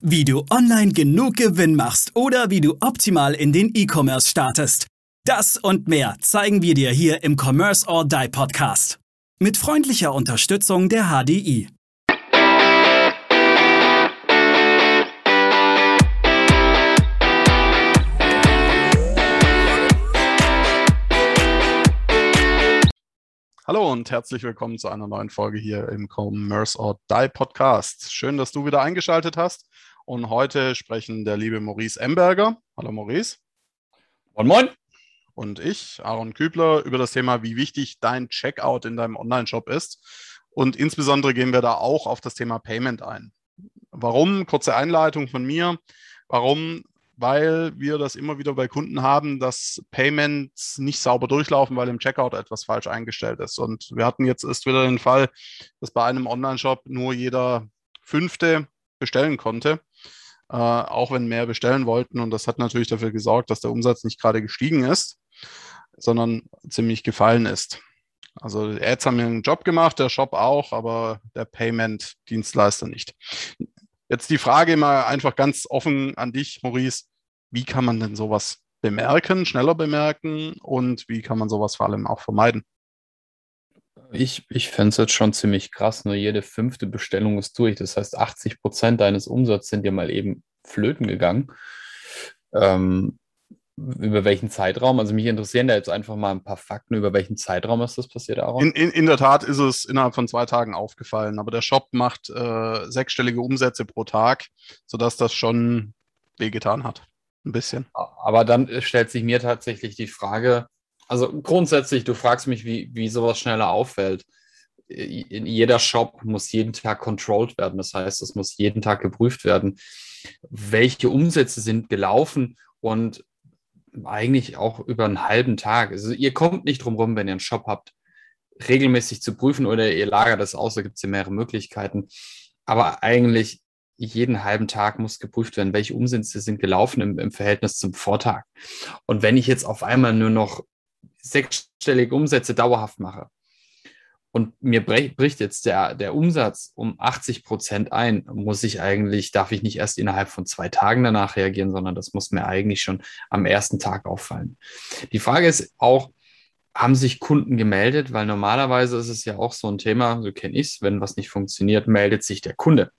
Wie du online genug Gewinn machst oder wie du optimal in den E-Commerce startest. Das und mehr zeigen wir dir hier im Commerce or Die Podcast. Mit freundlicher Unterstützung der HDI. Hallo und herzlich willkommen zu einer neuen Folge hier im Commerce or Die Podcast. Schön, dass du wieder eingeschaltet hast. Und heute sprechen der liebe Maurice Emberger. Hallo Maurice. Moin Moin. Und ich, Aaron Kübler, über das Thema, wie wichtig dein Checkout in deinem Online-Shop ist. Und insbesondere gehen wir da auch auf das Thema Payment ein. Warum? Kurze Einleitung von mir. Warum? weil wir das immer wieder bei Kunden haben, dass Payments nicht sauber durchlaufen, weil im Checkout etwas falsch eingestellt ist. Und wir hatten jetzt erst wieder den Fall, dass bei einem Online-Shop nur jeder Fünfte bestellen konnte, äh, auch wenn mehr bestellen wollten. Und das hat natürlich dafür gesorgt, dass der Umsatz nicht gerade gestiegen ist, sondern ziemlich gefallen ist. Also Ads haben einen Job gemacht, der Shop auch, aber der Payment-Dienstleister nicht. Jetzt die Frage mal einfach ganz offen an dich, Maurice. Wie kann man denn sowas bemerken, schneller bemerken und wie kann man sowas vor allem auch vermeiden? Ich, ich fände es jetzt schon ziemlich krass. Nur jede fünfte Bestellung ist durch. Das heißt, 80 Prozent deines Umsatzes sind dir mal eben flöten gegangen. Ähm, über welchen Zeitraum? Also mich interessieren da jetzt einfach mal ein paar Fakten, über welchen Zeitraum ist das passiert, Aaron? In, in, in der Tat ist es innerhalb von zwei Tagen aufgefallen, aber der Shop macht äh, sechsstellige Umsätze pro Tag, sodass das schon wehgetan hat. Ein bisschen. Aber dann stellt sich mir tatsächlich die Frage, also grundsätzlich, du fragst mich, wie, wie sowas schneller auffällt. In jeder Shop muss jeden Tag controlled werden. Das heißt, es muss jeden Tag geprüft werden, welche Umsätze sind gelaufen und eigentlich auch über einen halben Tag. Also ihr kommt nicht drum rum, wenn ihr einen Shop habt, regelmäßig zu prüfen oder ihr lagert das aus, da gibt es ja mehrere Möglichkeiten. Aber eigentlich jeden halben Tag muss geprüft werden, welche Umsätze sind gelaufen im, im Verhältnis zum Vortag. Und wenn ich jetzt auf einmal nur noch sechsstellige Umsätze dauerhaft mache, und mir bricht jetzt der, der Umsatz um 80 Prozent ein, muss ich eigentlich, darf ich nicht erst innerhalb von zwei Tagen danach reagieren, sondern das muss mir eigentlich schon am ersten Tag auffallen. Die Frage ist auch, haben sich Kunden gemeldet? Weil normalerweise ist es ja auch so ein Thema, so kenne ich es, wenn was nicht funktioniert, meldet sich der Kunde.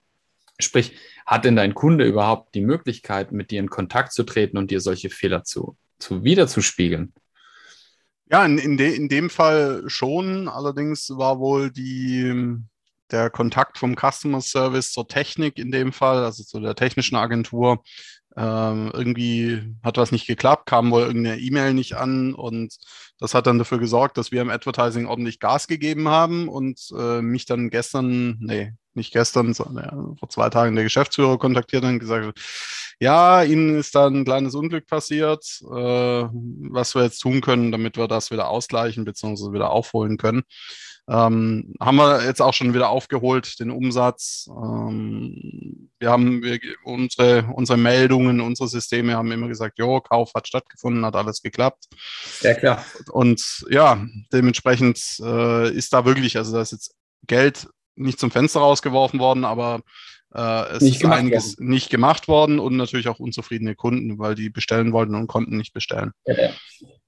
Sprich, hat denn dein Kunde überhaupt die Möglichkeit, mit dir in Kontakt zu treten und dir solche Fehler zu, zu wiederzuspiegeln? Ja, in, in, de, in dem Fall schon. Allerdings war wohl die, der Kontakt vom Customer Service zur Technik in dem Fall, also zu der technischen Agentur, ähm, irgendwie hat was nicht geklappt, kam wohl irgendeine E-Mail nicht an und das hat dann dafür gesorgt, dass wir im Advertising ordentlich Gas gegeben haben und äh, mich dann gestern, nee, nicht gestern, sondern vor zwei Tagen der Geschäftsführer kontaktiert und gesagt ja, Ihnen ist da ein kleines Unglück passiert, äh, was wir jetzt tun können, damit wir das wieder ausgleichen bzw. wieder aufholen können. Ähm, haben wir jetzt auch schon wieder aufgeholt, den Umsatz. Ähm, wir haben wir, unsere, unsere Meldungen, unsere Systeme haben immer gesagt, jo, Kauf hat stattgefunden, hat alles geklappt. Ja, klar. Und ja, dementsprechend äh, ist da wirklich, also da ist jetzt Geld nicht zum Fenster rausgeworfen worden, aber äh, es nicht ist einiges worden. nicht gemacht worden und natürlich auch unzufriedene Kunden, weil die bestellen wollten und konnten nicht bestellen.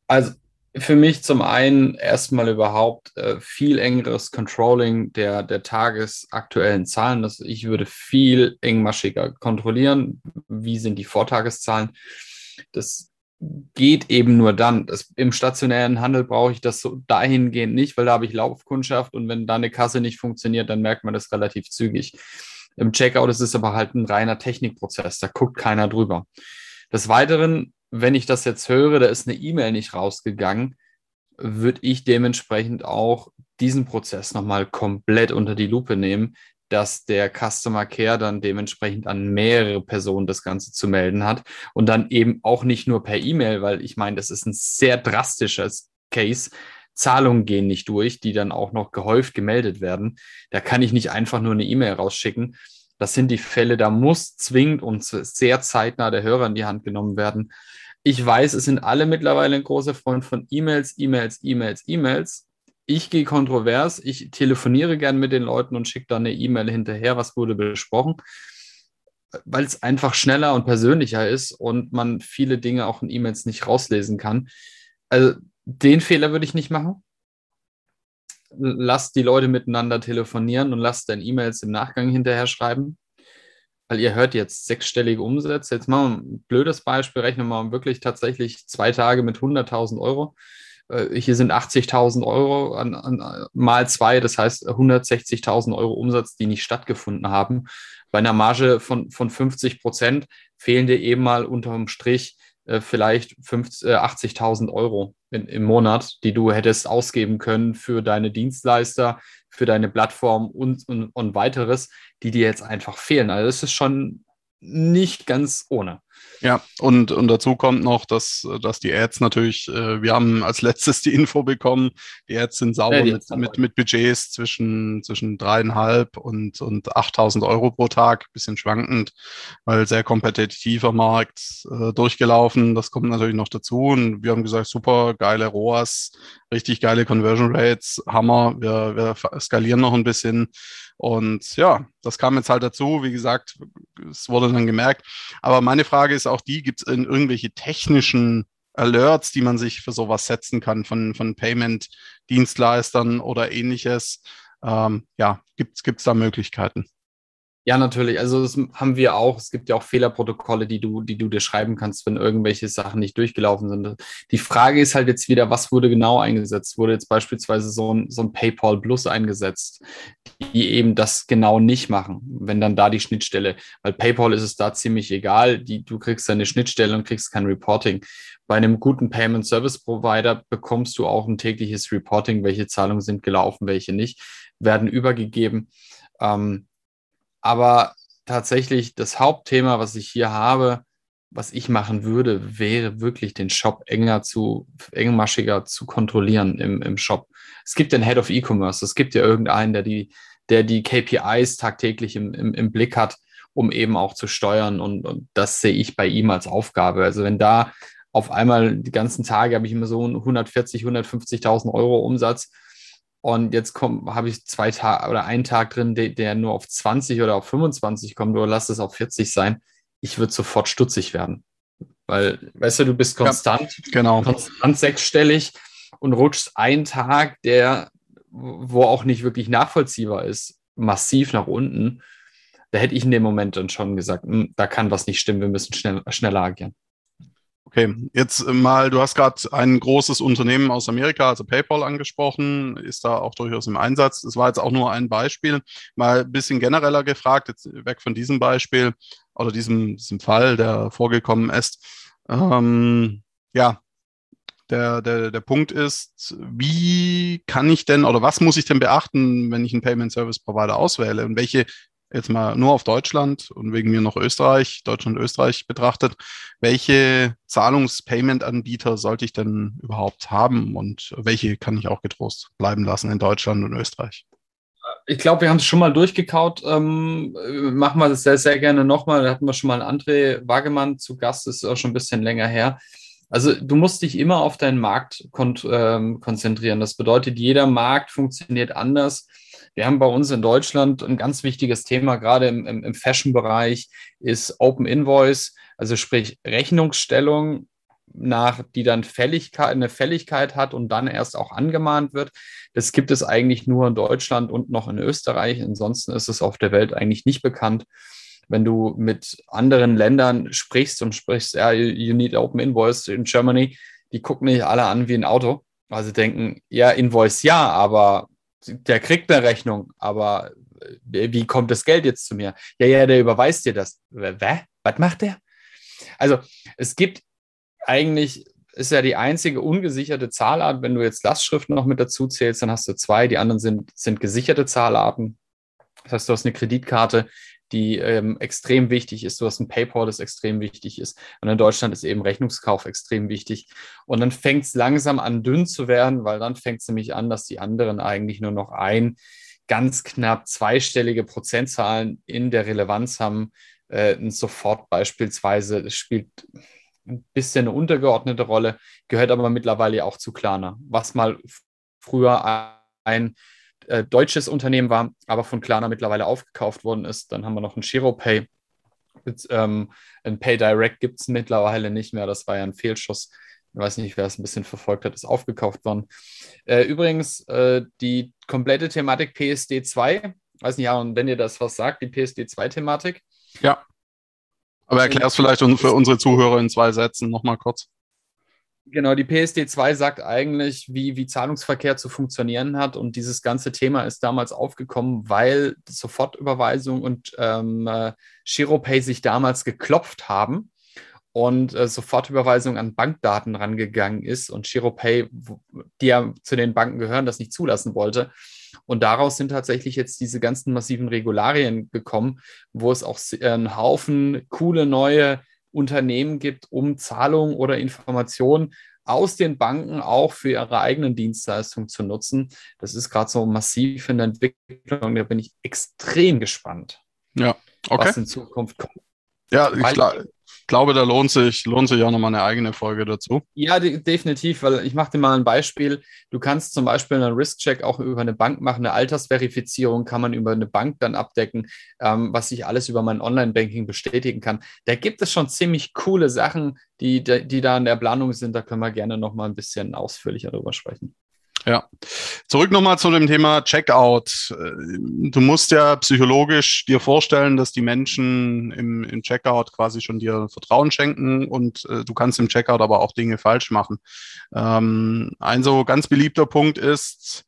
Also für mich zum einen erstmal überhaupt äh, viel engeres Controlling der, der tagesaktuellen Zahlen. Das, ich würde viel engmaschiger kontrollieren. Wie sind die Vortageszahlen? Das geht eben nur dann. Das, Im stationären Handel brauche ich das so dahingehend nicht, weil da habe ich Laufkundschaft und wenn da eine Kasse nicht funktioniert, dann merkt man das relativ zügig. Im Checkout ist es aber halt ein reiner Technikprozess, da guckt keiner drüber. Des Weiteren, wenn ich das jetzt höre, da ist eine E-Mail nicht rausgegangen, würde ich dementsprechend auch diesen Prozess nochmal komplett unter die Lupe nehmen, dass der Customer Care dann dementsprechend an mehrere Personen das Ganze zu melden hat und dann eben auch nicht nur per E-Mail, weil ich meine, das ist ein sehr drastisches Case. Zahlungen gehen nicht durch, die dann auch noch gehäuft gemeldet werden. Da kann ich nicht einfach nur eine E-Mail rausschicken. Das sind die Fälle, da muss zwingend und sehr zeitnah der Hörer in die Hand genommen werden. Ich weiß, es sind alle mittlerweile ein großer Freund von E-Mails, E-Mails, E-Mails, E-Mails. Ich gehe kontrovers, ich telefoniere gern mit den Leuten und schicke dann eine E-Mail hinterher, was wurde besprochen. weil es einfach schneller und persönlicher ist und man viele Dinge auch in E-Mails nicht rauslesen kann. Also den Fehler würde ich nicht machen. Lass die Leute miteinander telefonieren und lass deine E-Mails im Nachgang hinterher schreiben. Weil ihr hört jetzt sechsstellige Umsätze. Jetzt machen wir ein blödes Beispiel, rechnen wir mal wirklich tatsächlich zwei Tage mit 100.000 Euro. Äh, hier sind 80.000 Euro an, an, mal zwei, das heißt 160.000 Euro Umsatz, die nicht stattgefunden haben. Bei einer Marge von, von 50 Prozent fehlen dir eben mal unterm Strich äh, vielleicht 80.000 äh, Euro in, im Monat, die du hättest ausgeben können für deine Dienstleister, für deine Plattform und, und, und weiteres, die dir jetzt einfach fehlen. Also das ist schon nicht ganz ohne. Ja, und, und dazu kommt noch, dass, dass die Ads natürlich, äh, wir haben als letztes die Info bekommen, die Ads sind sauber ja, mit, mit, mit Budgets zwischen, zwischen dreieinhalb und, und 8000 Euro pro Tag, bisschen schwankend, weil sehr kompetitiver Markt äh, durchgelaufen. Das kommt natürlich noch dazu. Und wir haben gesagt, super, geile ROAS, richtig geile Conversion Rates, Hammer, wir, wir skalieren noch ein bisschen. Und ja, das kam jetzt halt dazu. Wie gesagt, es wurde dann gemerkt. Aber meine Frage ist auch die, gibt es irgendwelche technischen Alerts, die man sich für sowas setzen kann von, von Payment-Dienstleistern oder ähnliches? Ähm, ja, gibt es da Möglichkeiten? Ja, natürlich. Also das haben wir auch. Es gibt ja auch Fehlerprotokolle, die du, die du dir schreiben kannst, wenn irgendwelche Sachen nicht durchgelaufen sind. Die Frage ist halt jetzt wieder, was wurde genau eingesetzt? Wurde jetzt beispielsweise so ein, so ein PayPal Plus eingesetzt, die eben das genau nicht machen, wenn dann da die Schnittstelle, weil PayPal ist es da ziemlich egal, die, du kriegst eine Schnittstelle und kriegst kein Reporting. Bei einem guten Payment Service Provider bekommst du auch ein tägliches Reporting, welche Zahlungen sind gelaufen, welche nicht, werden übergegeben. Ähm, aber tatsächlich das Hauptthema, was ich hier habe, was ich machen würde, wäre wirklich den Shop enger zu, engmaschiger zu kontrollieren im, im Shop. Es gibt den Head of E-Commerce, es gibt ja irgendeinen, der die, der die KPIs tagtäglich im, im, im Blick hat, um eben auch zu steuern. Und, und das sehe ich bei ihm als Aufgabe. Also wenn da auf einmal die ganzen Tage habe ich immer so 140, 150.000 Euro Umsatz und jetzt habe ich zwei Tage oder einen Tag drin, der, der, nur auf 20 oder auf 25 kommt, oder lass es auf 40 sein. Ich würde sofort stutzig werden. Weil, weißt du, du bist konstant, ja, genau. konstant sechsstellig und rutschst einen Tag, der, wo auch nicht wirklich nachvollziehbar ist, massiv nach unten. Da hätte ich in dem Moment dann schon gesagt, hm, da kann was nicht stimmen, wir müssen schnell, schneller agieren. Okay, jetzt mal, du hast gerade ein großes Unternehmen aus Amerika, also PayPal, angesprochen, ist da auch durchaus im Einsatz. Das war jetzt auch nur ein Beispiel. Mal ein bisschen genereller gefragt, jetzt weg von diesem Beispiel oder diesem, diesem Fall, der vorgekommen ist. Ähm, ja, der, der, der Punkt ist, wie kann ich denn oder was muss ich denn beachten, wenn ich einen Payment Service Provider auswähle und welche jetzt mal nur auf Deutschland und wegen mir noch Österreich, Deutschland, Österreich betrachtet, welche Zahlungspayment-Anbieter sollte ich denn überhaupt haben und welche kann ich auch getrost bleiben lassen in Deutschland und Österreich? Ich glaube, wir haben es schon mal durchgekaut. Ähm, machen wir das sehr, sehr gerne nochmal. Da hatten wir schon mal André Wagemann zu Gast, das ist auch schon ein bisschen länger her. Also du musst dich immer auf deinen Markt kon ähm, konzentrieren. Das bedeutet, jeder Markt funktioniert anders. Wir haben bei uns in Deutschland ein ganz wichtiges Thema, gerade im, im, im Fashion-Bereich, ist Open Invoice, also sprich Rechnungsstellung nach, die dann Fälligkeit, eine Fälligkeit hat und dann erst auch angemahnt wird. Das gibt es eigentlich nur in Deutschland und noch in Österreich. Ansonsten ist es auf der Welt eigentlich nicht bekannt. Wenn du mit anderen Ländern sprichst und sprichst, ja, you need open invoice in Germany, die gucken nicht alle an wie ein Auto. Also denken, ja, Invoice ja, aber der kriegt eine Rechnung, aber äh, wie kommt das Geld jetzt zu mir? Ja, ja, der überweist dir das. Wä? Was macht der? Also es gibt eigentlich, ist ja die einzige ungesicherte Zahlart. Wenn du jetzt Lastschriften noch mit dazu zählst, dann hast du zwei. Die anderen sind, sind gesicherte Zahlarten. Das heißt, du hast eine Kreditkarte, die ähm, extrem wichtig ist. Du hast ein PayPal, das extrem wichtig ist. Und in Deutschland ist eben Rechnungskauf extrem wichtig. Und dann fängt es langsam an, dünn zu werden, weil dann fängt es nämlich an, dass die anderen eigentlich nur noch ein ganz knapp zweistellige Prozentzahlen in der Relevanz haben. Äh, ein Sofort beispielsweise, spielt ein bisschen eine untergeordnete Rolle, gehört aber mittlerweile auch zu Klarna, was mal früher ein äh, deutsches Unternehmen war, aber von Klarna mittlerweile aufgekauft worden ist. Dann haben wir noch ein GiroPay Jetzt, ähm, ein Pay Direct gibt es mittlerweile nicht mehr. Das war ja ein Fehlschuss. Ich weiß nicht, wer es ein bisschen verfolgt hat, ist aufgekauft worden. Äh, übrigens, äh, die komplette Thematik PSD 2, weiß nicht, ja, wenn ihr das was sagt, die PSD 2-Thematik. Ja. Aber erklär es vielleicht für unsere Zuhörer in zwei Sätzen nochmal kurz. Genau, die PSD 2 sagt eigentlich, wie, wie Zahlungsverkehr zu funktionieren hat. Und dieses ganze Thema ist damals aufgekommen, weil Sofortüberweisung und ähm, äh, Giropay sich damals geklopft haben und äh, Sofortüberweisung an Bankdaten rangegangen ist und Giropay, die ja zu den Banken gehören, das nicht zulassen wollte. Und daraus sind tatsächlich jetzt diese ganzen massiven Regularien gekommen, wo es auch einen Haufen coole neue Unternehmen gibt, um Zahlungen oder Informationen aus den Banken auch für ihre eigenen Dienstleistungen zu nutzen. Das ist gerade so massiv in der Entwicklung. Da bin ich extrem gespannt, ja, okay. was in Zukunft kommt. Ja, ich, glaube, da lohnt sich, lohnt sich auch nochmal eine eigene Folge dazu. Ja, de definitiv, weil ich mache dir mal ein Beispiel. Du kannst zum Beispiel einen Risk-Check auch über eine Bank machen. Eine Altersverifizierung kann man über eine Bank dann abdecken, ähm, was ich alles über mein Online-Banking bestätigen kann. Da gibt es schon ziemlich coole Sachen, die, die da in der Planung sind. Da können wir gerne nochmal ein bisschen ausführlicher drüber sprechen. Ja, zurück nochmal zu dem Thema Checkout. Du musst ja psychologisch dir vorstellen, dass die Menschen im, im Checkout quasi schon dir Vertrauen schenken und äh, du kannst im Checkout aber auch Dinge falsch machen. Ähm, ein so ganz beliebter Punkt ist,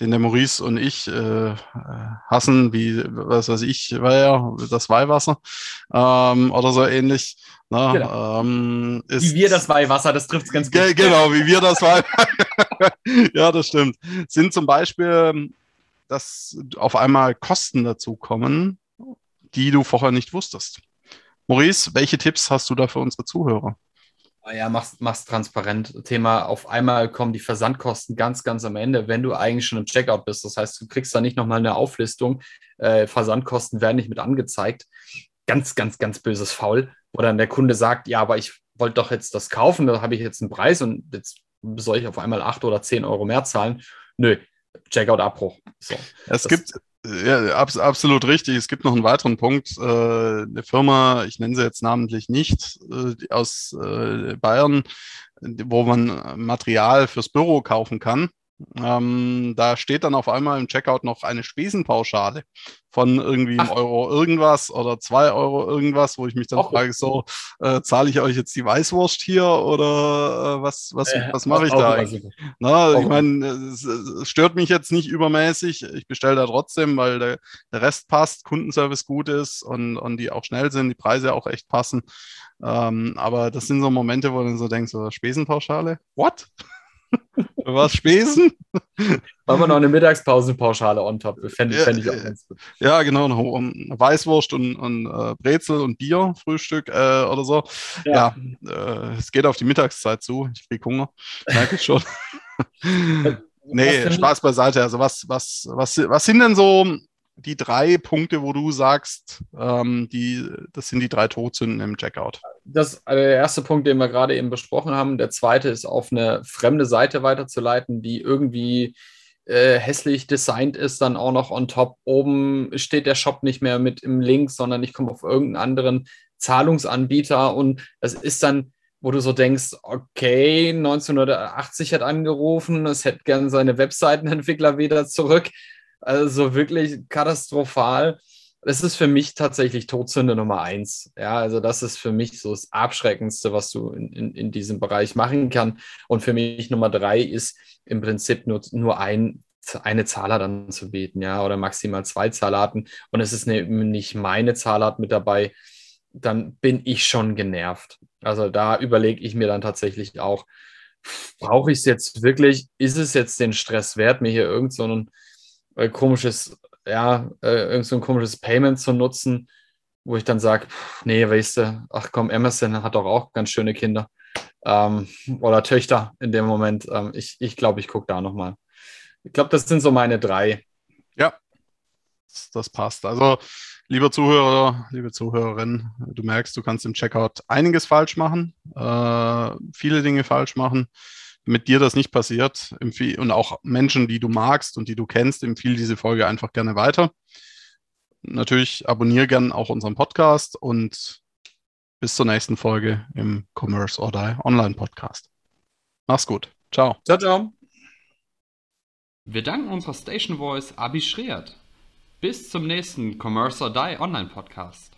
den der Maurice und ich äh, hassen, wie, was weiß ich, war ja das Weihwasser ähm, oder so ähnlich. Ne, genau. ähm, ist, wie wir das Weihwasser, das trifft es ganz gut. Genau, wie wir das Weihwasser. ja, das stimmt. Sind zum Beispiel, dass auf einmal Kosten dazukommen, die du vorher nicht wusstest. Maurice, welche Tipps hast du da für unsere Zuhörer? Ah ja, mach's, mach's transparent. Thema, auf einmal kommen die Versandkosten ganz, ganz am Ende, wenn du eigentlich schon im Checkout bist. Das heißt, du kriegst da nicht nochmal eine Auflistung. Äh, Versandkosten werden nicht mit angezeigt. Ganz, ganz, ganz böses Faul, wo dann der Kunde sagt, ja, aber ich wollte doch jetzt das kaufen, da habe ich jetzt einen Preis und jetzt soll ich auf einmal acht oder zehn Euro mehr zahlen. Nö, Checkout-Abbruch. So, es gibt, ja, abs absolut richtig. Es gibt noch einen weiteren Punkt. Äh, eine Firma, ich nenne sie jetzt namentlich nicht, äh, aus äh, Bayern, wo man Material fürs Büro kaufen kann. Ähm, da steht dann auf einmal im Checkout noch eine Spesenpauschale von irgendwie einem Euro irgendwas oder zwei Euro irgendwas, wo ich mich dann auch frage, so, äh, zahle ich euch jetzt die Weißwurst hier oder äh, was, was, äh, was mache ich da eigentlich? Na, ich meine, es, es, stört mich jetzt nicht übermäßig. Ich bestelle da trotzdem, weil der, der Rest passt, Kundenservice gut ist und, und die auch schnell sind, die Preise auch echt passen. Ähm, aber das sind so Momente, wo du so denkst, so Spesenpauschale? What? Was Spesen? Machen wir noch eine Mittagspausenpauschale on top. Fände fänd ich auch ganz gut. Ja, genau. Weißwurst und, und äh, Brezel und Bier, Frühstück äh, oder so. Ja, ja äh, es geht auf die Mittagszeit zu. Ich kriege Hunger. Merke ich schon. nee, Spaß beiseite. Also, was, was, was, was sind denn so die drei Punkte, wo du sagst, ähm, die, das sind die drei Todsünden im Checkout? Das also der erste Punkt, den wir gerade eben besprochen haben. Der zweite ist, auf eine fremde Seite weiterzuleiten, die irgendwie äh, hässlich designt ist, dann auch noch on top. Oben steht der Shop nicht mehr mit im Link, sondern ich komme auf irgendeinen anderen Zahlungsanbieter und das ist dann wo du so denkst, okay, 1980 hat angerufen, es hätte gern seine Webseitenentwickler wieder zurück. Also wirklich katastrophal. Das ist für mich tatsächlich Todsünde Nummer eins. Ja, also das ist für mich so das Abschreckendste, was du in, in, in diesem Bereich machen kannst. Und für mich Nummer drei ist im Prinzip nur, nur ein, eine Zahlart anzubieten, ja, oder maximal zwei Zahlarten. Und es ist ne, nicht meine Zahlart mit dabei, dann bin ich schon genervt. Also da überlege ich mir dann tatsächlich auch, brauche ich es jetzt wirklich? Ist es jetzt den Stress wert, mir hier irgendeinen so äh, komisches, ja, äh, irgend so ein komisches Payment zu nutzen, wo ich dann sage, nee, weißt du, ach komm, Emerson hat doch auch ganz schöne Kinder ähm, oder Töchter in dem Moment. Ähm, ich glaube, ich, glaub, ich gucke da nochmal. Ich glaube, das sind so meine drei. Ja, das passt. Also, lieber Zuhörer, liebe Zuhörerin, du merkst, du kannst im Checkout einiges falsch machen, äh, viele Dinge falsch machen mit dir das nicht passiert und auch Menschen, die du magst und die du kennst, empfehle diese Folge einfach gerne weiter. natürlich abonniere gern auch unseren Podcast und bis zur nächsten Folge im Commerce or Die Online Podcast. Mach's gut. Ciao. Ciao, ciao. Wir danken unserer Station Voice Abi Schreert. Bis zum nächsten Commerce or Die Online Podcast.